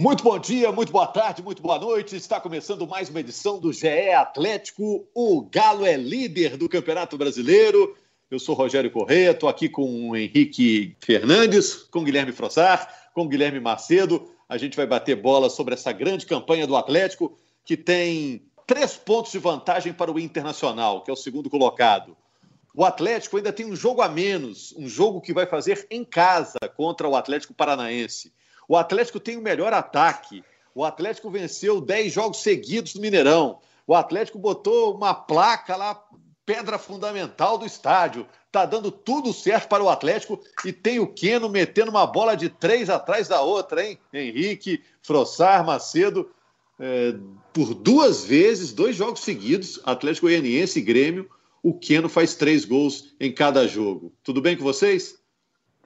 Muito bom dia, muito boa tarde, muito boa noite. Está começando mais uma edição do GE Atlético. O Galo é líder do Campeonato Brasileiro. Eu sou Rogério Correia, estou aqui com o Henrique Fernandes, com Guilherme Frossar, com Guilherme Macedo. A gente vai bater bola sobre essa grande campanha do Atlético, que tem três pontos de vantagem para o Internacional, que é o segundo colocado. O Atlético ainda tem um jogo a menos, um jogo que vai fazer em casa contra o Atlético Paranaense. O Atlético tem o melhor ataque. O Atlético venceu 10 jogos seguidos no Mineirão. O Atlético botou uma placa lá, pedra fundamental do estádio. Tá dando tudo certo para o Atlético e tem o Queno metendo uma bola de três atrás da outra, hein? Henrique, Frossar, Macedo. É, por duas vezes, dois jogos seguidos, Atlético Goianiense e Grêmio, o Queno faz três gols em cada jogo. Tudo bem com vocês?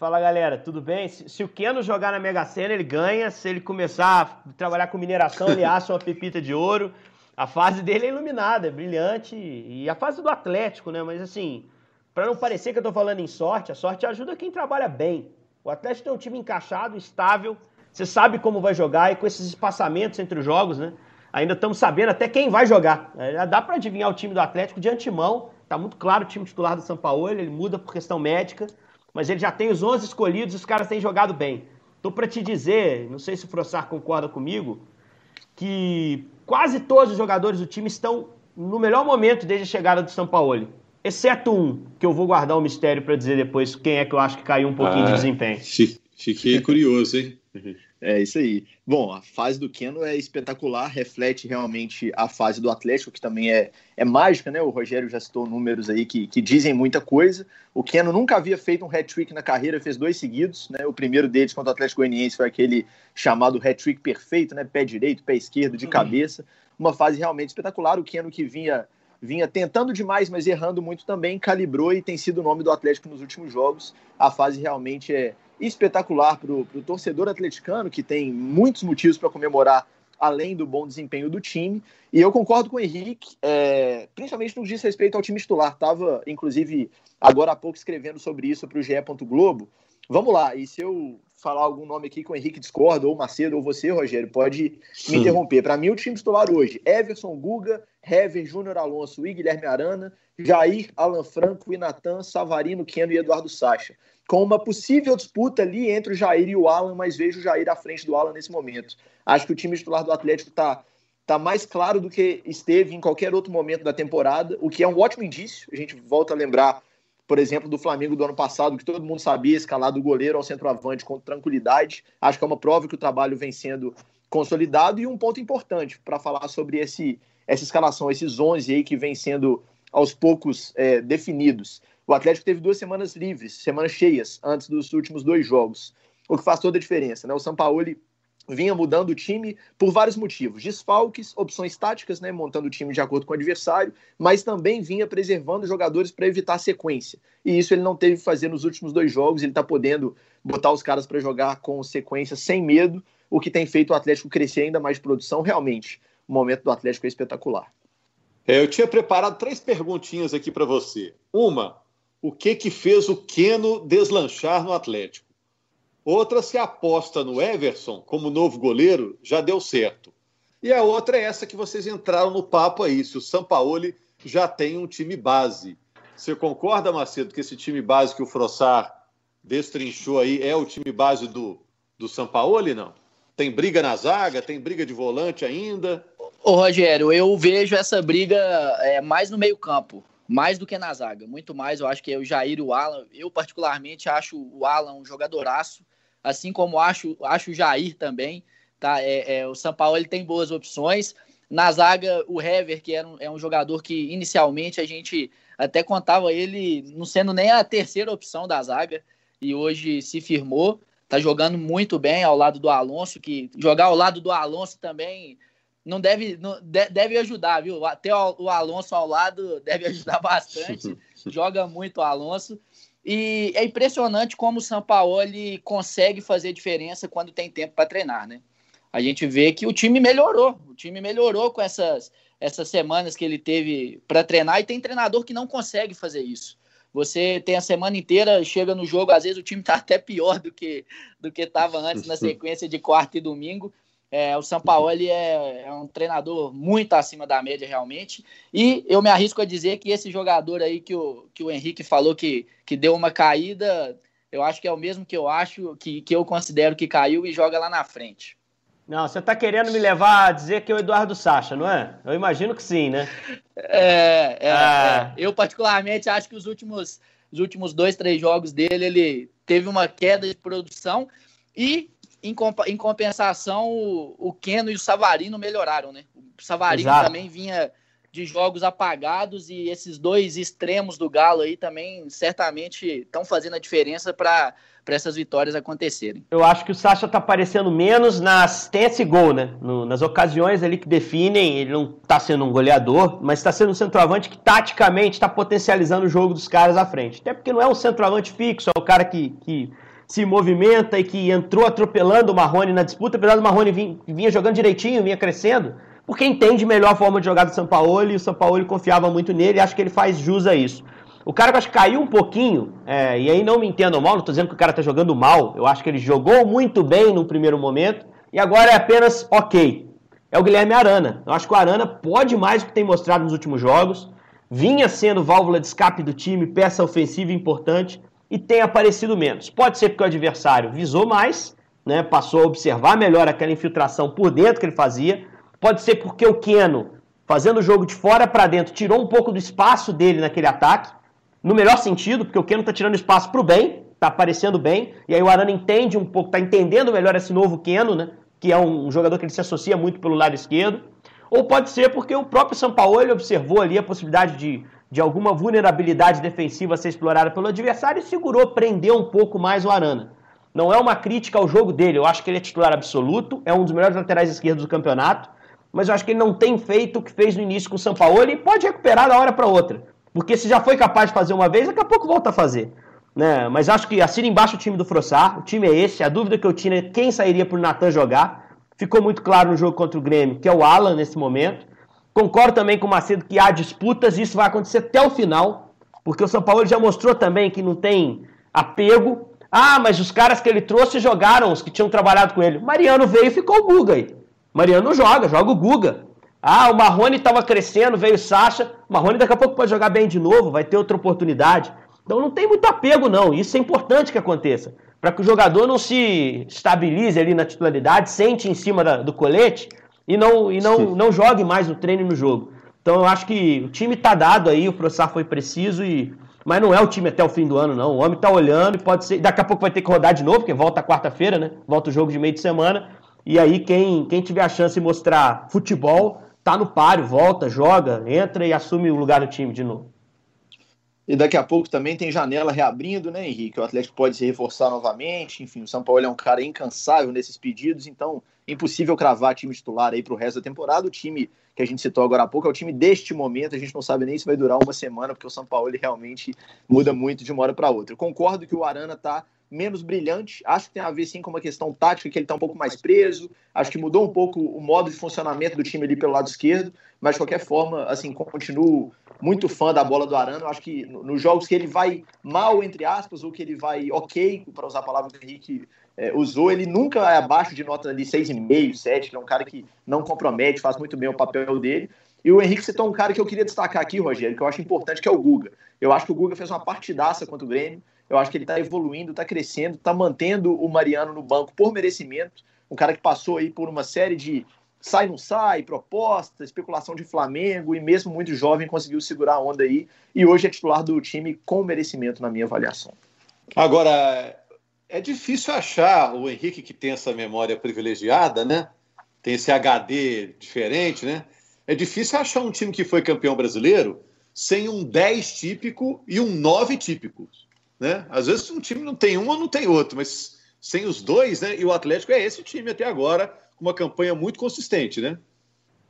Fala galera, tudo bem? Se, se, o Keno jogar na Mega Sena, ele ganha. Se ele começar a trabalhar com mineração, ele acha uma pepita de ouro. A fase dele é iluminada, é brilhante. E a fase do Atlético, né? Mas assim, para não parecer que eu tô falando em sorte, a sorte ajuda quem trabalha bem. O Atlético tem um time encaixado, estável. Você sabe como vai jogar e com esses espaçamentos entre os jogos, né? Ainda estamos sabendo até quem vai jogar. Já dá para adivinhar o time do Atlético de antemão. Tá muito claro o time titular do São Paulo, ele muda por questão médica mas ele já tem os 11 escolhidos e os caras têm jogado bem. Tô para te dizer, não sei se o Frossar concorda comigo, que quase todos os jogadores do time estão no melhor momento desde a chegada do São Paulo. Exceto um, que eu vou guardar o um mistério para dizer depois quem é que eu acho que caiu um pouquinho ah, de desempenho. Fiquei curioso, hein? É isso aí. Bom, a fase do Keno é espetacular, reflete realmente a fase do Atlético, que também é, é mágica, né? O Rogério já citou números aí que, que dizem muita coisa. O Keno nunca havia feito um hat-trick na carreira, fez dois seguidos, né? O primeiro deles contra o Atlético Goianiense foi aquele chamado hat-trick perfeito, né? Pé direito, pé esquerdo, de uhum. cabeça. Uma fase realmente espetacular. O Keno que vinha vinha tentando demais, mas errando muito também, calibrou e tem sido o nome do Atlético nos últimos jogos. A fase realmente é, espetacular para o torcedor atleticano, que tem muitos motivos para comemorar, além do bom desempenho do time. E eu concordo com o Henrique, é, principalmente no que diz respeito ao time titular. Estava, inclusive, agora há pouco escrevendo sobre isso para o GE. Globo. Vamos lá, e se eu falar algum nome aqui que o Henrique discorda, ou Macedo, ou você, Rogério, pode me interromper. Para mim, o time titular hoje: Everson, Guga, Hever, Júnior Alonso e Guilherme Arana, Jair, Alan Franco, Inatan, Savarino, Keno e Eduardo Sacha com uma possível disputa ali entre o Jair e o Alan, mas vejo o Jair à frente do Alan nesse momento. Acho que o time titular do Atlético está tá mais claro do que esteve em qualquer outro momento da temporada, o que é um ótimo indício. A gente volta a lembrar, por exemplo, do Flamengo do ano passado, que todo mundo sabia escalar do goleiro ao centroavante com tranquilidade. Acho que é uma prova que o trabalho vem sendo consolidado e um ponto importante para falar sobre esse, essa escalação, esses 11 aí que vem sendo aos poucos é, definidos. O Atlético teve duas semanas livres, semanas cheias, antes dos últimos dois jogos, o que faz toda a diferença. Né? O Sampaoli vinha mudando o time por vários motivos. Desfalques, opções táticas, né, montando o time de acordo com o adversário, mas também vinha preservando jogadores para evitar sequência. E isso ele não teve que fazer nos últimos dois jogos, ele está podendo botar os caras para jogar com sequência sem medo, o que tem feito o Atlético crescer ainda mais de produção. Realmente, o momento do Atlético é espetacular. É, eu tinha preparado três perguntinhas aqui para você. Uma, o que que fez o Keno deslanchar no Atlético. Outra se aposta no Everson como novo goleiro, já deu certo. E a outra é essa que vocês entraram no papo aí, se o Sampaoli já tem um time base. Você concorda, Macedo, que esse time base que o Frossar destrinchou aí é o time base do, do Sampaoli, não? Tem briga na zaga, tem briga de volante ainda? Ô, Rogério, eu vejo essa briga é, mais no meio campo mais do que na zaga, muito mais. Eu acho que é o Jair e o Alan. Eu, particularmente, acho o Alan um jogadoraço, assim como acho, acho o Jair também. Tá? É, é, o São Paulo ele tem boas opções. Na zaga, o Hever, que era um, é um jogador que inicialmente a gente até contava ele não sendo nem a terceira opção da zaga, e hoje se firmou. Tá jogando muito bem ao lado do Alonso, que jogar ao lado do Alonso também não deve, não, deve ajudar, viu? Até o, Alonso ao lado deve ajudar bastante. Joga muito o Alonso. E é impressionante como o Sampaoli consegue fazer diferença quando tem tempo para treinar, né? A gente vê que o time melhorou. O time melhorou com essas, essas semanas que ele teve para treinar e tem treinador que não consegue fazer isso. Você tem a semana inteira, chega no jogo, às vezes o time está até pior do que do que estava antes na sequência de quarta e domingo É, o Sampaoli é, é um treinador muito acima da média, realmente. E eu me arrisco a dizer que esse jogador aí que o, que o Henrique falou que, que deu uma caída, eu acho que é o mesmo que eu acho, que, que eu considero que caiu e joga lá na frente. Não, você está querendo me levar a dizer que é o Eduardo Sacha, não é? Eu imagino que sim, né? É, é, ah. é. eu particularmente acho que os últimos, os últimos dois, três jogos dele, ele teve uma queda de produção e em, comp em compensação, o, o Keno e o Savarino melhoraram, né? O Savarino Exato. também vinha de jogos apagados e esses dois extremos do Galo aí também certamente estão fazendo a diferença para essas vitórias acontecerem. Eu acho que o Sacha está aparecendo menos nas assistência e gol, né? No, nas ocasiões ali que definem, ele não está sendo um goleador, mas está sendo um centroavante que taticamente está potencializando o jogo dos caras à frente. Até porque não é um centroavante fixo, é o cara que, que se movimenta e que entrou atropelando o Marrone na disputa, apesar do Marrone vinha, jogando direitinho, vinha crescendo, porque entende melhor a forma de jogar do São Paulo e o São Paulo confiava muito nele e acho que ele faz jus a isso. O cara que acho que caiu um pouquinho, é, e aí não me entendam mal, não estou dizendo que o cara está jogando mal, eu acho que ele jogou muito bem no primeiro momento e agora é apenas ok. É o Guilherme Arana. Eu acho que o Arana pode mais do que tem mostrado nos últimos jogos, vinha sendo válvula de escape do time, peça ofensiva importante, e tem aparecido menos. Pode ser porque o adversário visou mais, né, passou a observar melhor aquela infiltração por dentro que ele fazia. Pode ser porque o Keno, fazendo o jogo de fora para dentro, tirou um pouco do espaço dele naquele ataque, no melhor sentido, porque o Keno está tirando espaço para o bem, está aparecendo bem, e aí o Arana entende um pouco, está entendendo melhor esse novo Keno, né, que é um jogador que ele se associa muito pelo lado esquerdo. Ou pode ser porque o próprio São Paulo observou ali a possibilidade de de alguma vulnerabilidade defensiva a ser explorada pelo adversário e segurou, prendeu um pouco mais o Arana. Não é uma crítica ao jogo dele, eu acho que ele é titular absoluto, é um dos melhores laterais esquerdos do campeonato, mas eu acho que ele não tem feito o que fez no início com o São Paulo e pode recuperar da hora para outra. Porque se já foi capaz de fazer uma vez, daqui a pouco volta a fazer. Né? Mas acho que assina embaixo o time do Frossar, o time é esse, a dúvida que eu tinha é quem sairia para o Natan jogar. Ficou muito claro no jogo contra o Grêmio, que é o Alan nesse momento. Concordo também com o Macedo que há disputas, isso vai acontecer até o final, porque o São Paulo já mostrou também que não tem apego. Ah, mas os caras que ele trouxe jogaram, os que tinham trabalhado com ele. Mariano veio e ficou o Guga aí. Mariano joga, joga o Guga. Ah, o Marrone estava crescendo, veio o Sacha. O Marrone daqui a pouco pode jogar bem de novo, vai ter outra oportunidade. Então não tem muito apego, não. Isso é importante que aconteça. Para que o jogador não se estabilize ali na titularidade, sente em cima da, do colete e não, e não, não jogue mais no treino e no jogo. Então eu acho que o time tá dado aí, o Frossar foi preciso e. Mas não é o time até o fim do ano, não. O homem tá olhando e pode ser. Daqui a pouco vai ter que rodar de novo, porque volta quarta-feira, né? Volta o jogo de meio de semana. E aí, quem, quem tiver a chance de mostrar futebol, tá no páreo, volta, joga, entra e assume o lugar do time de novo. E daqui a pouco também tem janela reabrindo, né, Henrique? O Atlético pode se reforçar novamente. Enfim, o São Paulo é um cara incansável nesses pedidos, então impossível cravar time titular aí para o resto da temporada. O time que a gente citou agora há pouco é o time deste momento. A gente não sabe nem se vai durar uma semana, porque o São Paulo ele realmente muda muito de uma hora para outra. Eu concordo que o Arana está menos brilhante. Acho que tem a ver sim com uma questão tática, que ele está um pouco mais preso. Acho que mudou um pouco o modo de funcionamento do time ali pelo lado esquerdo. Mas de qualquer forma, assim, continuo muito fã da bola do Arana. Eu acho que nos jogos que ele vai mal, entre aspas, ou que ele vai ok, para usar a palavra que o Henrique é, usou, ele nunca é abaixo de nota de 6,5, 7, que é um cara que não compromete, faz muito bem o papel dele. E o Henrique citou um cara que eu queria destacar aqui, Rogério, que eu acho importante, que é o Guga. Eu acho que o Guga fez uma partidaça contra o Grêmio. Eu acho que ele está evoluindo, está crescendo, está mantendo o Mariano no banco por merecimento. Um cara que passou aí por uma série de sai não sai, proposta, especulação de Flamengo e mesmo muito jovem conseguiu segurar a onda aí e hoje é titular do time com merecimento na minha avaliação. Agora, é difícil achar o Henrique que tem essa memória privilegiada, né? Tem esse HD diferente, né? É difícil achar um time que foi campeão brasileiro sem um 10 típico e um 9 típico, né? Às vezes um time não tem um ou não tem outro, mas sem os dois, né? E o Atlético é esse time até agora, uma campanha muito consistente, né?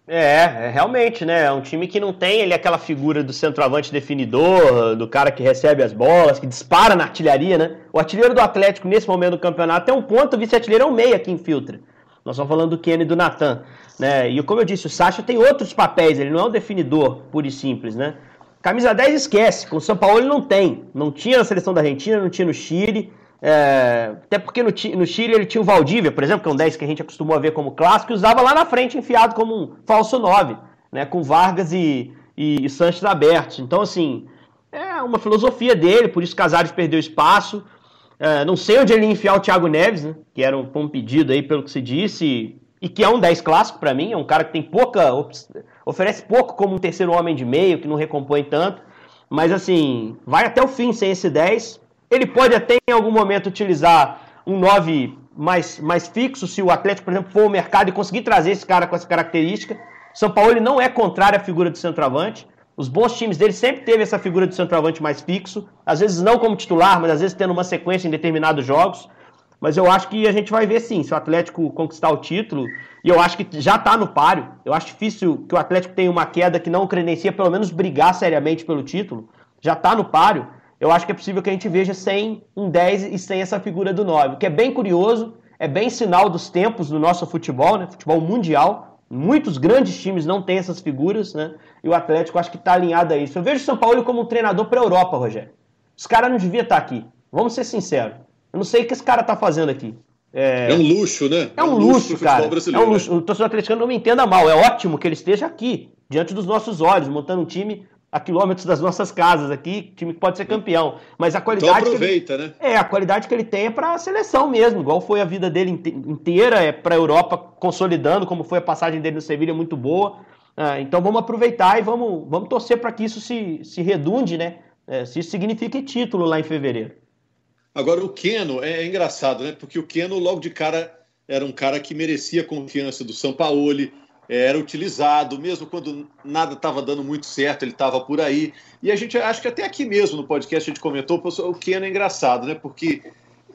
É, é, realmente, né? É um time que não tem ele aquela figura do centroavante definidor, do cara que recebe as bolas, que dispara na artilharia, né? O artilheiro do Atlético, nesse momento do campeonato, tem um ponto, o vice-artilheiro é um meia que infiltra. Nós estamos falando do Kenny e do Natan. Né? E como eu disse, o Sacha tem outros papéis, ele não é um definidor puro e simples, né? Camisa 10 esquece, com o São Paulo ele não tem. Não tinha na seleção da Argentina, não tinha no Chile. É, até porque no, no, Chile ele tinha o Valdívia, por exemplo, que é um 10 que a gente acostumou a ver como clássico, e usava lá na frente enfiado como um falso 9, né, com Vargas e, e, e Sanches abertos. Então, assim, é uma filosofia dele, por isso Casares perdeu espaço. É, não sei onde ele ia enfiar o Thiago Neves, né, que era um, um pedido aí pelo que se disse, e, e que é um 10 clássico para mim, é um cara que tem pouca. oferece pouco como um terceiro homem de meio, que não recompõe tanto. Mas assim, vai até o fim sem esse 10 ele pode até em algum momento utilizar um 9 mais, mais fixo, se o Atlético, por exemplo, for ao mercado e conseguir trazer esse cara com essa característica. São Paulo não é contrário à figura do centroavante. Os bons times dele sempre teve essa figura de centroavante mais fixo, às vezes não como titular, mas às vezes tendo uma sequência em determinados jogos. Mas eu acho que a gente vai ver sim, se o Atlético conquistar o título, e eu acho que já está no páreo. Eu acho difícil que o Atlético tenha uma queda que não credencia pelo menos brigar seriamente pelo título. Já está no páreo eu acho que é possível que a gente veja sem um 10 e sem essa figura do 9, o que é bem curioso, é bem sinal dos tempos do nosso futebol, né? Futebol mundial. Muitos grandes times não têm essas figuras, né? E o Atlético acho que está alinhado a isso. Eu vejo o São Paulo como um treinador para a Europa, Rogério. Os caras não deviam estar tá aqui. Vamos ser sinceros. Eu não sei o que esse cara está fazendo aqui. É... é... um luxo, né? É um, é um luxo, luxo cara. É um luxo. Né? O torcedor atleticano não me entenda mal. É ótimo que ele esteja aqui, diante dos nossos olhos, montando um time a quilômetros das nossas casas aqui, time que pode ser campeão. Mas a qualidade. Então aproveita, ele, né? É, a qualidade que ele tem é para a seleção mesmo, igual foi a vida dele inteira, é para a Europa consolidando, como foi a passagem dele no Sevilha, muito boa. Ah, então vamos aproveitar e vamos, vamos torcer para que isso se, se redunde, né? É, se isso signifique título lá em fevereiro. Agora, o Keno é, é engraçado, né? Porque o Keno, logo de cara, era um cara que merecia a confiança do Sampaoli, era utilizado, mesmo quando nada estava dando muito certo, ele estava por aí. E a gente, acho que até aqui mesmo no podcast a gente comentou, o Keno é engraçado, né? Porque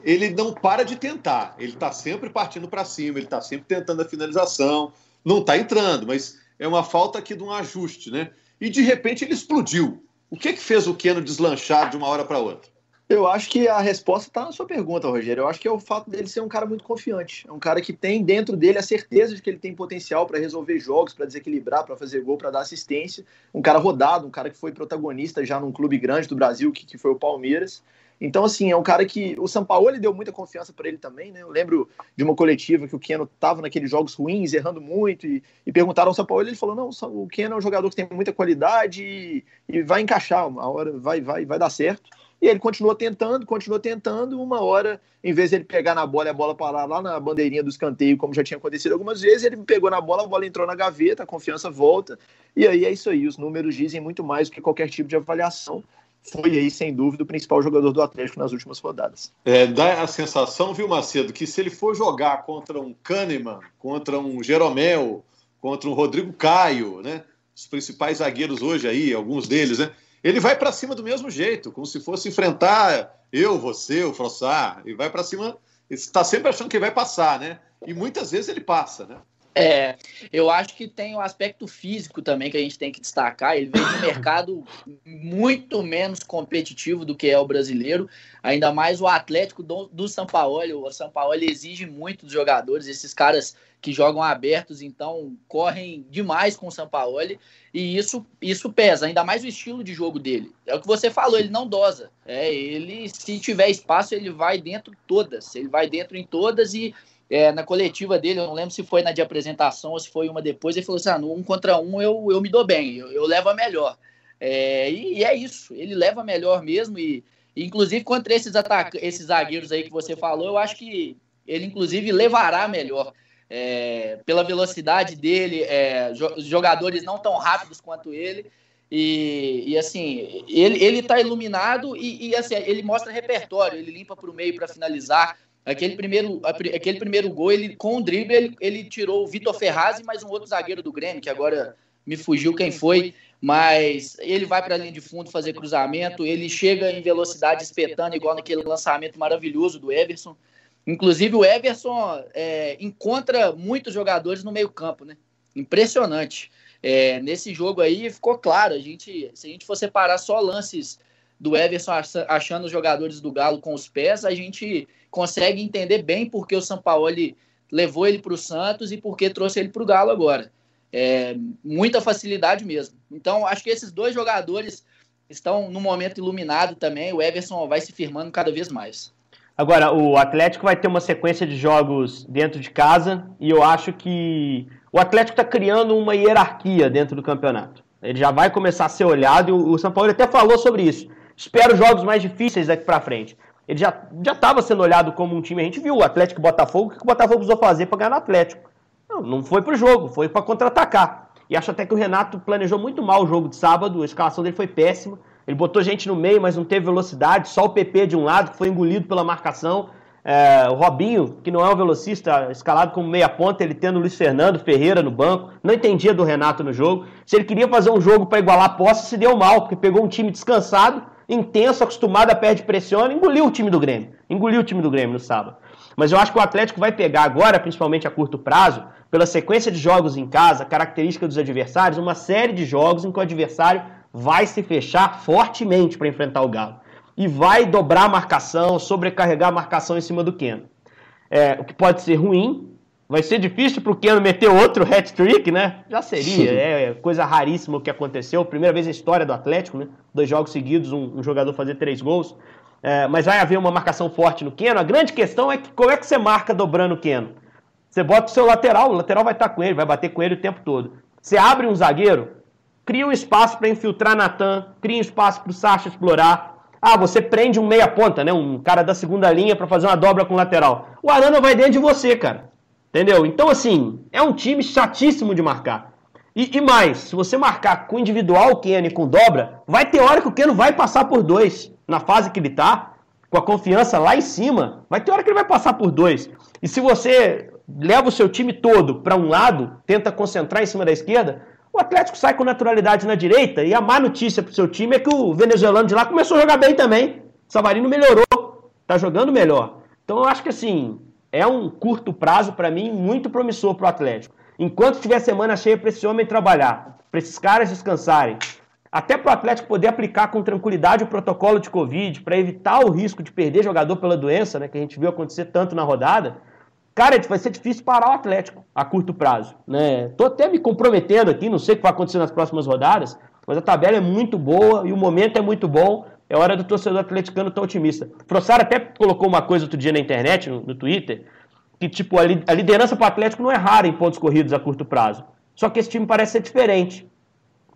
ele não para de tentar, ele está sempre partindo para cima, ele está sempre tentando a finalização, não está entrando, mas é uma falta aqui de um ajuste, né? E de repente ele explodiu. O que que fez o Keno deslanchar de uma hora para outra? Eu acho que a resposta está na sua pergunta, Rogério. Eu acho que é o fato dele ser um cara muito confiante. É um cara que tem dentro dele a certeza de que ele tem potencial para resolver jogos, para desequilibrar, para fazer gol, para dar assistência. Um cara rodado, um cara que foi protagonista já num clube grande do Brasil, que, que foi o Palmeiras. Então, assim, é um cara que. O São Paulo deu muita confiança para ele também, né? Eu lembro de uma coletiva que o Keno estava naqueles jogos ruins, errando muito, e, e perguntaram ao São Paulo, ele falou: não, o Keno é um jogador que tem muita qualidade e, e vai encaixar, uma hora vai, vai, vai dar certo. E ele continuou tentando, continuou tentando. Uma hora, em vez de ele pegar na bola e a bola parar lá na bandeirinha do escanteio, como já tinha acontecido algumas vezes, ele pegou na bola, a bola entrou na gaveta, a confiança volta. E aí é isso aí. Os números dizem muito mais do que qualquer tipo de avaliação. Foi aí, sem dúvida, o principal jogador do Atlético nas últimas rodadas. É, dá a sensação, viu, Macedo, que se ele for jogar contra um Kahneman, contra um Jeromel, contra um Rodrigo Caio, né? Os principais zagueiros hoje aí, alguns deles, né? Ele vai para cima do mesmo jeito, como se fosse enfrentar eu, você, o Frossar, e vai para cima, está sempre achando que vai passar, né? E muitas vezes ele passa, né? É, eu acho que tem o aspecto físico também que a gente tem que destacar. Ele vem de um mercado muito menos competitivo do que é o brasileiro, ainda mais o Atlético do, do São Paulo. O São Paulo exige muito dos jogadores, esses caras que jogam abertos, então correm demais com o Sampaoli e isso, isso pesa, ainda mais o estilo de jogo dele. É o que você falou, ele não dosa. É, ele, se tiver espaço, ele vai dentro todas, ele vai dentro em todas e é, na coletiva dele, eu não lembro se foi na de apresentação ou se foi uma depois, ele falou assim: ah, no um contra um eu, eu me dou bem, eu, eu levo a melhor. É, e, e, é isso, ele leva a melhor mesmo e, inclusive contra esses, ataca esses zagueiros aí que você falou, eu acho que ele inclusive levará melhor é, pela velocidade dele, é, jogadores não tão rápidos quanto ele. E, e assim, ele, ele tá iluminado e, e, assim, ele mostra repertório, ele limpa para o meio para finalizar. Aquele primeiro, aquele primeiro gol, ele, com o drible, ele, ele tirou o Vitor Ferraz e mais um outro zagueiro do Grêmio, que agora me fugiu quem foi, mas ele vai para a linha de fundo fazer cruzamento, ele chega em velocidade espetando, igual naquele lançamento maravilhoso do Everson. Inclusive, o Everson é, encontra muitos jogadores no meio-campo, né? Impressionante. É, nesse jogo aí ficou claro. A gente, se a gente for separar só lances do Everson achando os jogadores do Galo com os pés, a gente consegue entender bem porque o São Paulo levou ele para o Santos e porque trouxe ele para o Galo agora. É, muita facilidade mesmo. Então, acho que esses dois jogadores estão no momento iluminado também. O Everson vai se firmando cada vez mais. Agora, o Atlético vai ter uma sequência de jogos dentro de casa e eu acho que o Atlético está criando uma hierarquia dentro do campeonato. Ele já vai começar a ser olhado e o São Paulo até falou sobre isso. Espero jogos mais difíceis daqui para frente. Ele já estava sendo olhado como um time. A gente viu o Atlético e Botafogo. O que o Botafogo precisou fazer para ganhar no Atlético? Não, não foi para o jogo, foi para contra-atacar. E acho até que o Renato planejou muito mal o jogo de sábado. A escalação dele foi péssima. Ele botou gente no meio, mas não teve velocidade. Só o PP de um lado, que foi engolido pela marcação. É, o Robinho, que não é um velocista, escalado como meia-ponta, ele tendo o Luiz Fernando Ferreira no banco. Não entendia do Renato no jogo. Se ele queria fazer um jogo para igualar a posse, se deu mal, porque pegou um time descansado, intenso, acostumado a perde pressiona, engoliu o time do Grêmio. Engoliu o time do Grêmio no sábado. Mas eu acho que o Atlético vai pegar agora, principalmente a curto prazo, pela sequência de jogos em casa, característica dos adversários, uma série de jogos em que o adversário vai se fechar fortemente para enfrentar o Galo. E vai dobrar a marcação, sobrecarregar a marcação em cima do Keno. É, o que pode ser ruim. Vai ser difícil para o Keno meter outro hat-trick, né? Já seria. É coisa raríssima o que aconteceu. Primeira vez na história do Atlético, né? Dois jogos seguidos, um, um jogador fazer três gols. É, mas vai haver uma marcação forte no Keno. A grande questão é que como é que você marca dobrando o Keno? Você bota o seu lateral, o lateral vai estar com ele, vai bater com ele o tempo todo. Você abre um zagueiro, cria um espaço para infiltrar Natan, cria um espaço para o Sacha explorar. Ah, você prende um meia ponta, né? Um cara da segunda linha para fazer uma dobra com o lateral. O Arana vai dentro de você, cara. Entendeu? Então, assim, é um time chatíssimo de marcar. E, e mais, se você marcar com individual o Kenny com dobra, vai ter hora que o Keno vai passar por dois. Na fase que ele tá, com a confiança lá em cima, vai ter hora que ele vai passar por dois. E se você leva o seu time todo para um lado, tenta concentrar em cima da esquerda, o Atlético sai com naturalidade na direita e a má notícia para o seu time é que o venezuelano de lá começou a jogar bem também. Savarino melhorou, está jogando melhor. Então eu acho que assim, é um curto prazo para mim muito promissor para o Atlético. Enquanto tiver semana cheia para esse homem trabalhar, para esses caras descansarem, até para o Atlético poder aplicar com tranquilidade o protocolo de Covid, para evitar o risco de perder jogador pela doença, né, que a gente viu acontecer tanto na rodada, Cara, vai ser difícil parar o Atlético a curto prazo. Né? Tô até me comprometendo aqui, não sei o que vai acontecer nas próximas rodadas, mas a tabela é muito boa e o momento é muito bom. É hora do torcedor atleticano tão otimista. O Frossaro até colocou uma coisa outro dia na internet, no, no Twitter, que tipo, a, li, a liderança para o Atlético não é rara em pontos corridos a curto prazo. Só que esse time parece ser diferente.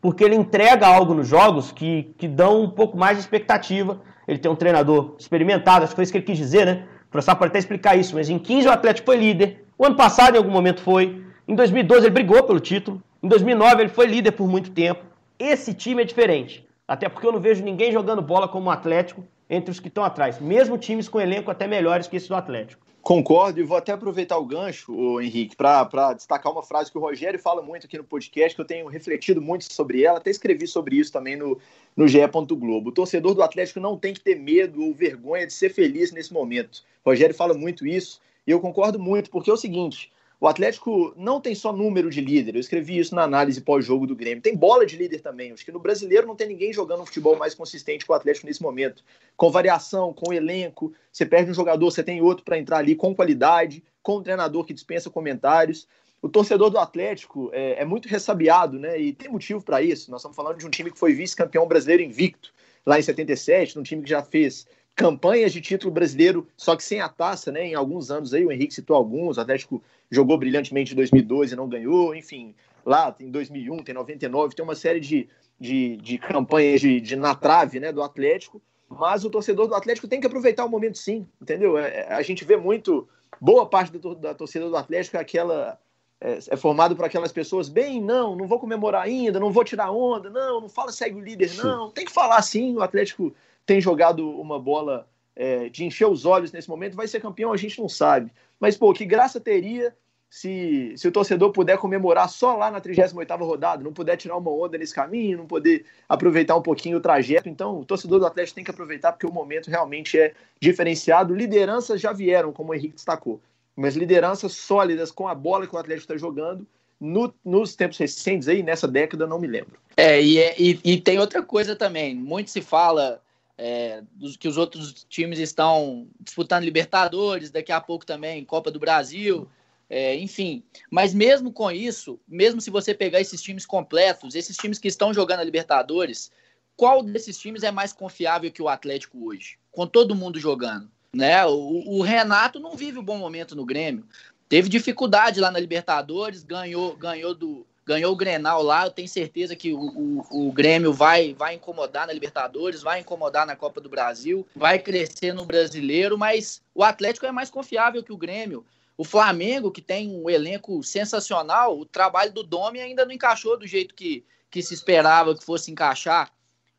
Porque ele entrega algo nos jogos que, que dão um pouco mais de expectativa. Ele tem um treinador experimentado, acho que foi isso que ele quis dizer, né? O professor pode até explicar isso, mas em 15 o Atlético foi líder. O ano passado, em algum momento, foi. Em 2012, ele brigou pelo título. Em 2009, ele foi líder por muito tempo. Esse time é diferente. Até porque eu não vejo ninguém jogando bola como o Atlético entre os que estão atrás. Mesmo times com elenco até melhores que esse do Atlético. Concordo e vou até aproveitar o gancho, Henrique, para destacar uma frase que o Rogério fala muito aqui no podcast, que eu tenho refletido muito sobre ela, até escrevi sobre isso também no, no GE. Globo. O torcedor do Atlético não tem que ter medo ou vergonha de ser feliz nesse momento. O Rogério fala muito isso e eu concordo muito, porque é o seguinte: o Atlético não tem só número de líder, eu escrevi isso na análise pós-jogo do Grêmio, tem bola de líder também. Acho que no brasileiro não tem ninguém jogando um futebol mais consistente que o Atlético nesse momento. Com variação, com elenco, você perde um jogador, você tem outro para entrar ali com qualidade, com um treinador que dispensa comentários. O torcedor do Atlético é, é muito ressabiado, né? E tem motivo para isso. Nós estamos falando de um time que foi vice-campeão brasileiro invicto lá em 77, um time que já fez campanhas de título brasileiro, só que sem a taça, né? Em alguns anos aí, o Henrique citou alguns, o Atlético jogou brilhantemente em 2012 e não ganhou, enfim, lá tem 2001, tem 99, tem uma série de, de, de campanhas de, de, na trave, né, do Atlético, mas o torcedor do Atlético tem que aproveitar o momento sim, entendeu? É, é a gente vê muito, boa parte da, da torcida do Atlético é aquela é, é, formado por aquelas pessoas bem, não, não vou comemorar ainda, não vou tirar onda, não, não fala segue o líder, não. Tem que falar sim, o Atlético tem jogado uma bola é, de encher os olhos nesse momento, vai ser campeão, a gente não sabe. Mas, pô, que graça teria se, se o torcedor puder comemorar só lá na 38ª rodada, não puder tirar uma onda nesse caminho, não poder aproveitar um pouquinho o trajeto. Então, o torcedor do Atlético tem que aproveitar porque o momento realmente é diferenciado. Lideranças já vieram, como o Henrique destacou, mas lideranças sólidas com a bola que o Atlético está jogando, no, nos tempos recentes aí, nessa década, não me lembro. É, e, é, e, e tem outra coisa também. Muito se fala é, dos, que os outros times estão disputando Libertadores, daqui a pouco também Copa do Brasil, é, enfim. Mas mesmo com isso, mesmo se você pegar esses times completos, esses times que estão jogando a Libertadores, qual desses times é mais confiável que o Atlético hoje? Com todo mundo jogando. Né? O, o, Renato não vive um bom momento no Grêmio. Teve dificuldade lá na Libertadores, ganhou, ganhou do, ganhou o Grenal lá. Eu tenho certeza que o, o, o, Grêmio vai, vai incomodar na Libertadores, vai incomodar na Copa do Brasil, vai crescer no Brasileiro, mas o Atlético é mais confiável que o Grêmio. O Flamengo, que tem um elenco sensacional, o trabalho do Domi ainda não encaixou do jeito que, que se esperava que fosse encaixar.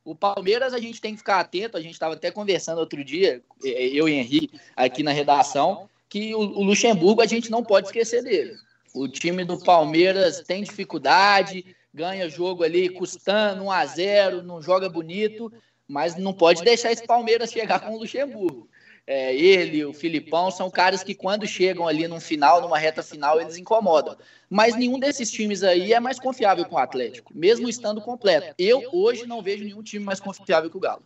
O Palmeiras a gente tem que ficar atento, a gente estava até conversando outro dia, eu e Henrique, aqui na redação, que o, o Luxemburgo a gente não pode esquecer dele. O time do Palmeiras tem dificuldade, ganha jogo ali custando 1 a 0 não joga bonito, mas não pode deixar esse Palmeiras chegar com o Luxemburgo. É, ele, o Filipão, são caras que quando chegam ali no final, numa reta final, eles incomodam. Mas nenhum desses times aí é mais confiável com o Atlético, mesmo estando completo. Eu hoje não vejo nenhum time mais confiável que o Galo.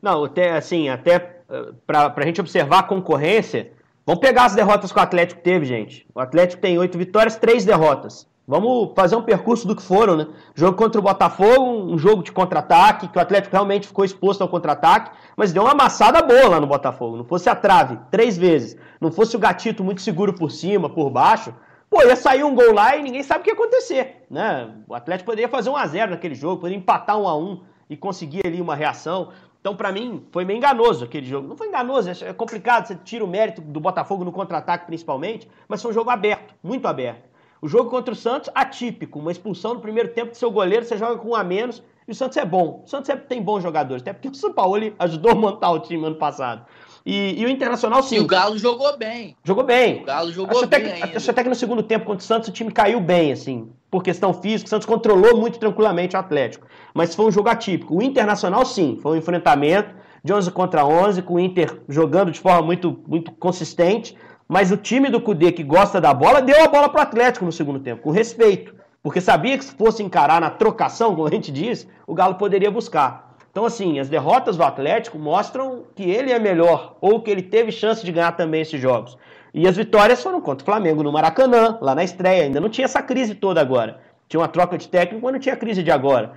Não, até assim, até eh, para a gente observar a concorrência, vamos pegar as derrotas que o Atlético teve, gente. O Atlético tem oito vitórias, três derrotas. Vamos fazer um percurso do que foram, né? Jogo contra o Botafogo, um jogo de contra-ataque, que o Atlético realmente ficou exposto ao contra-ataque, mas deu uma amassada boa lá no Botafogo. Não fosse a trave, três vezes, não fosse o gatito muito seguro por cima, por baixo, pô, ia sair um gol lá e ninguém sabe o que ia acontecer, né? O Atlético poderia fazer um a 0 naquele jogo, poderia empatar um a um e conseguir ali uma reação. Então, para mim, foi meio enganoso aquele jogo. Não foi enganoso, é complicado, você tira o mérito do Botafogo no contra-ataque principalmente, mas foi um jogo aberto, muito aberto. O jogo contra o Santos, atípico. Uma expulsão no primeiro tempo do seu goleiro, você joga com um a menos. E o Santos é bom. O Santos sempre tem bons jogadores. Até porque o São Paulo ajudou a montar o time ano passado. E, e, o Internacional, sim. E o Galo jogou bem. Jogou bem. O Galo jogou acho bem. Até que, acho até que no segundo tempo contra o Santos o time caiu bem, assim. Por questão física. O Santos controlou muito tranquilamente o Atlético. Mas foi um jogo atípico. O Internacional, sim. Foi um enfrentamento de 11 contra 11, com o Inter jogando de forma muito, muito consistente. Mas o time do Cudê, que gosta da bola, deu a bola para o Atlético no segundo tempo, com respeito. Porque sabia que se fosse encarar na trocação, como a gente diz, o Galo poderia buscar. Então, assim, as derrotas do Atlético mostram que ele é melhor, ou que ele teve chance de ganhar também esses jogos. E as vitórias foram contra o Flamengo no Maracanã, lá na estreia. Ainda não tinha essa crise toda agora. Tinha uma troca de técnico, mas não tinha crise de agora.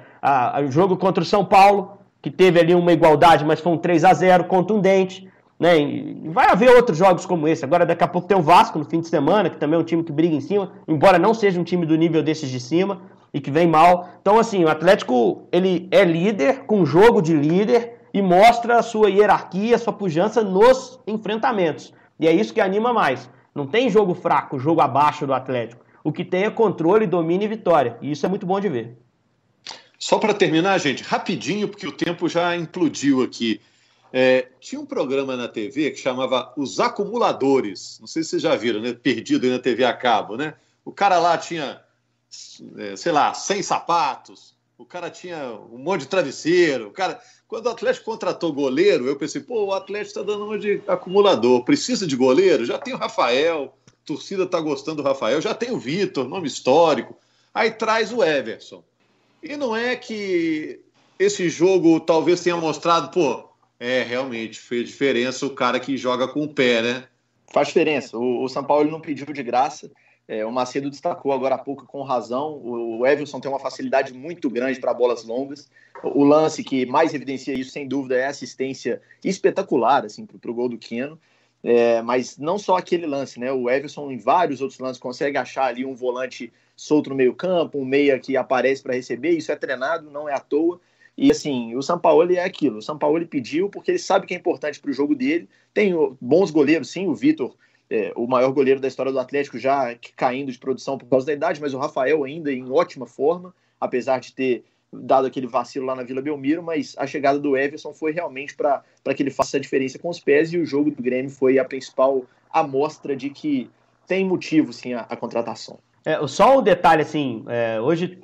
O jogo contra o São Paulo, que teve ali uma igualdade, mas foi um 3 a 0 contundente. Né? E vai haver outros jogos como esse. Agora, daqui a pouco tem o Vasco no fim de semana, que também é um time que briga em cima, embora não seja um time do nível desses de cima e que vem mal. Então, assim, o Atlético ele é líder, com jogo de líder, e mostra a sua hierarquia, a sua pujança nos enfrentamentos. E é isso que anima mais. Não tem jogo fraco, jogo abaixo do Atlético. O que tem é controle, domínio e vitória. E isso é muito bom de ver. Só para terminar, gente, rapidinho, porque o tempo já implodiu aqui. É, tinha um programa na TV que chamava Os Acumuladores. Não sei se vocês já viram, né? Perdido aí na TV a cabo, né? O cara lá tinha, sei lá, 100 sapatos. O cara tinha um monte de travesseiro. O cara, quando o Atlético contratou goleiro, eu pensei, pô, o Atlético está dando uma de acumulador. Precisa de goleiro? Já tem o Rafael. A torcida está gostando do Rafael. Já tem o Vitor, nome histórico. Aí traz o Everson. E não é que esse jogo talvez tenha mostrado, pô, é, realmente, fez diferença o cara que joga com o pé, né? Faz diferença. O, o São Paulo não pediu de graça. É, o Macedo destacou agora há pouco com razão. O, Everson tem uma facilidade muito grande para bolas longas. O, lance que mais evidencia isso, sem dúvida, é a assistência espetacular assim, para o gol do Quino. É, mas não só aquele lance, né? O Everson, em vários outros lances, consegue achar ali um volante solto no meio-campo, um meia que aparece para receber. Isso é treinado, não é à toa. E assim, o São Paulo é aquilo. O São Paulo pediu porque ele sabe que é importante para o jogo dele. Tem bons goleiros, sim. O Vitor, é, o maior goleiro da história do Atlético, já caindo de produção por causa da idade, mas o Rafael ainda em ótima forma, apesar de ter dado aquele vacilo lá na Vila Belmiro. Mas a chegada do Everson foi realmente para que ele faça a diferença com os pés. E o jogo do Grêmio foi a principal amostra de que tem motivo, sim, a, a contratação. É, só um detalhe, assim, é, hoje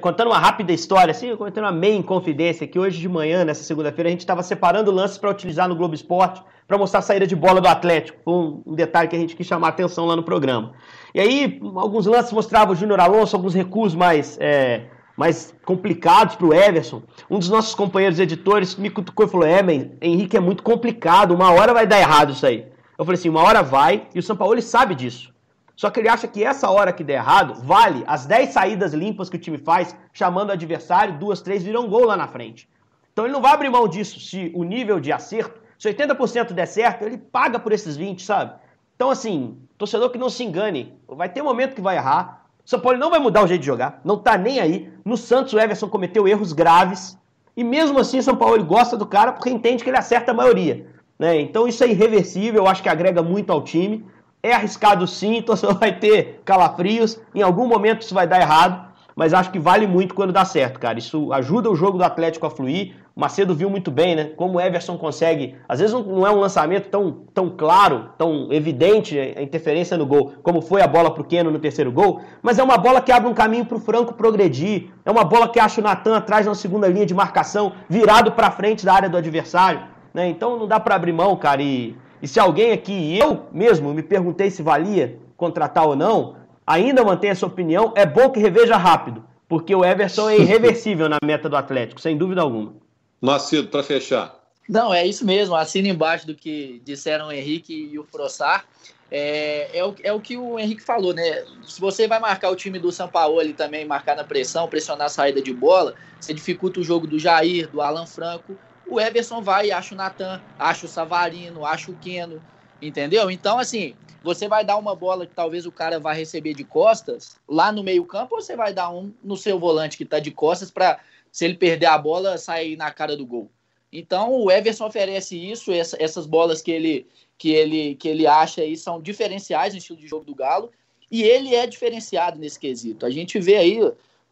contando uma rápida história, assim, comentando uma meia confidência, que hoje de manhã, nessa segunda-feira, a gente estava separando lances para utilizar no Globo Esporte para mostrar a saída de bola do Atlético. Foi um, detalhe que a gente quis chamar a atenção lá no programa. E aí, alguns lances mostravam o Júnior Alonso, alguns recuos mais, é, mais complicados para o Everson. Um dos nossos companheiros editores me cutucou e falou: É, man, Henrique, é muito complicado, uma hora vai dar errado isso aí. Eu falei assim: uma hora vai, e o São Paulo sabe disso. Só que ele acha que essa hora que der errado vale as 10 saídas limpas que o time faz, chamando o adversário, duas, três, viram gol lá na frente. Então ele não vai abrir mão disso se o nível de acerto Se 80% der certo, ele paga por esses 20, sabe? Então, assim, torcedor que não se engane, vai ter momento que vai errar. O São Paulo não vai mudar o jeito de jogar, não tá nem aí. No Santos, o Everson cometeu erros graves. E mesmo assim, o São Paulo gosta do cara porque entende que ele acerta a maioria. Né? Então, isso é irreversível, eu acho que agrega muito ao time. É arriscado sim, então você vai ter calafrios. Em algum momento isso vai dar errado mas acho que vale muito quando dá certo, cara. Isso ajuda o jogo do Atlético a fluir. O Macedo viu muito bem, né? Como o Everson consegue. Às vezes não é um lançamento tão, tão claro, tão evidente a interferência no gol, como foi a bola pro Keno no terceiro gol, mas é uma bola que abre um caminho pro Franco progredir. É uma bola que acha o Natan atrás na segunda linha de marcação, virado para frente da área do adversário. Né? Então não dá para abrir mão, cara. E, e se alguém aqui, eu mesmo, me perguntei se valia contratar ou não, ainda mantém essa opinião, é bom que reveja rápido, porque o Everson é irreversível na meta do Atlético, sem dúvida alguma. Macedo, para fechar. Não, é isso mesmo, assina embaixo do que disseram o Henrique e o Frossar. É, é, o, é o que o Henrique falou, né? Se você vai marcar o time do São Paulo e também marcar na pressão, pressionar a saída de bola, você dificulta o jogo do Jair, do Alan Franco. O Everson vai, acha o Natan, acha o Savarino, acha o Keno, entendeu? Então, assim, você vai dar uma bola que talvez o cara vá receber de costas lá no meio-campo, ou você vai dar um no seu volante que está de costas para, se ele perder a bola, sair na cara do gol. Então o Everson oferece isso, essa, essas bolas que ele, que, ele, que ele acha aí são diferenciais no estilo de jogo do Galo, e ele é diferenciado nesse quesito. A gente vê aí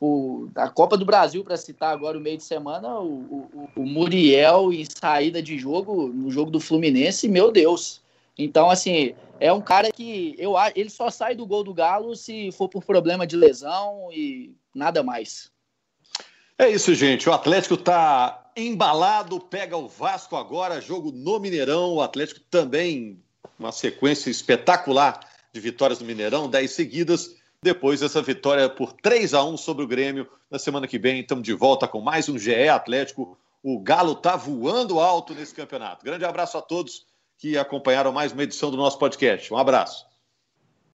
o, a Copa do Brasil, para citar agora o meio de semana, o, o, o Muriel em saída de jogo, no jogo do Fluminense, meu Deus. Então, assim, é um cara que eu ele só sai do gol do Galo se for por problema de lesão e nada mais. É isso, gente. O Atlético está embalado, pega o Vasco agora, jogo no Mineirão. O Atlético também, uma sequência espetacular de vitórias no Mineirão, 10 seguidas. Depois dessa vitória por 3 a 1 sobre o Grêmio. Na semana que vem, estamos de volta com mais um GE Atlético. O Galo está voando alto nesse campeonato. Grande abraço a todos que acompanharam mais uma edição do nosso podcast. Um abraço.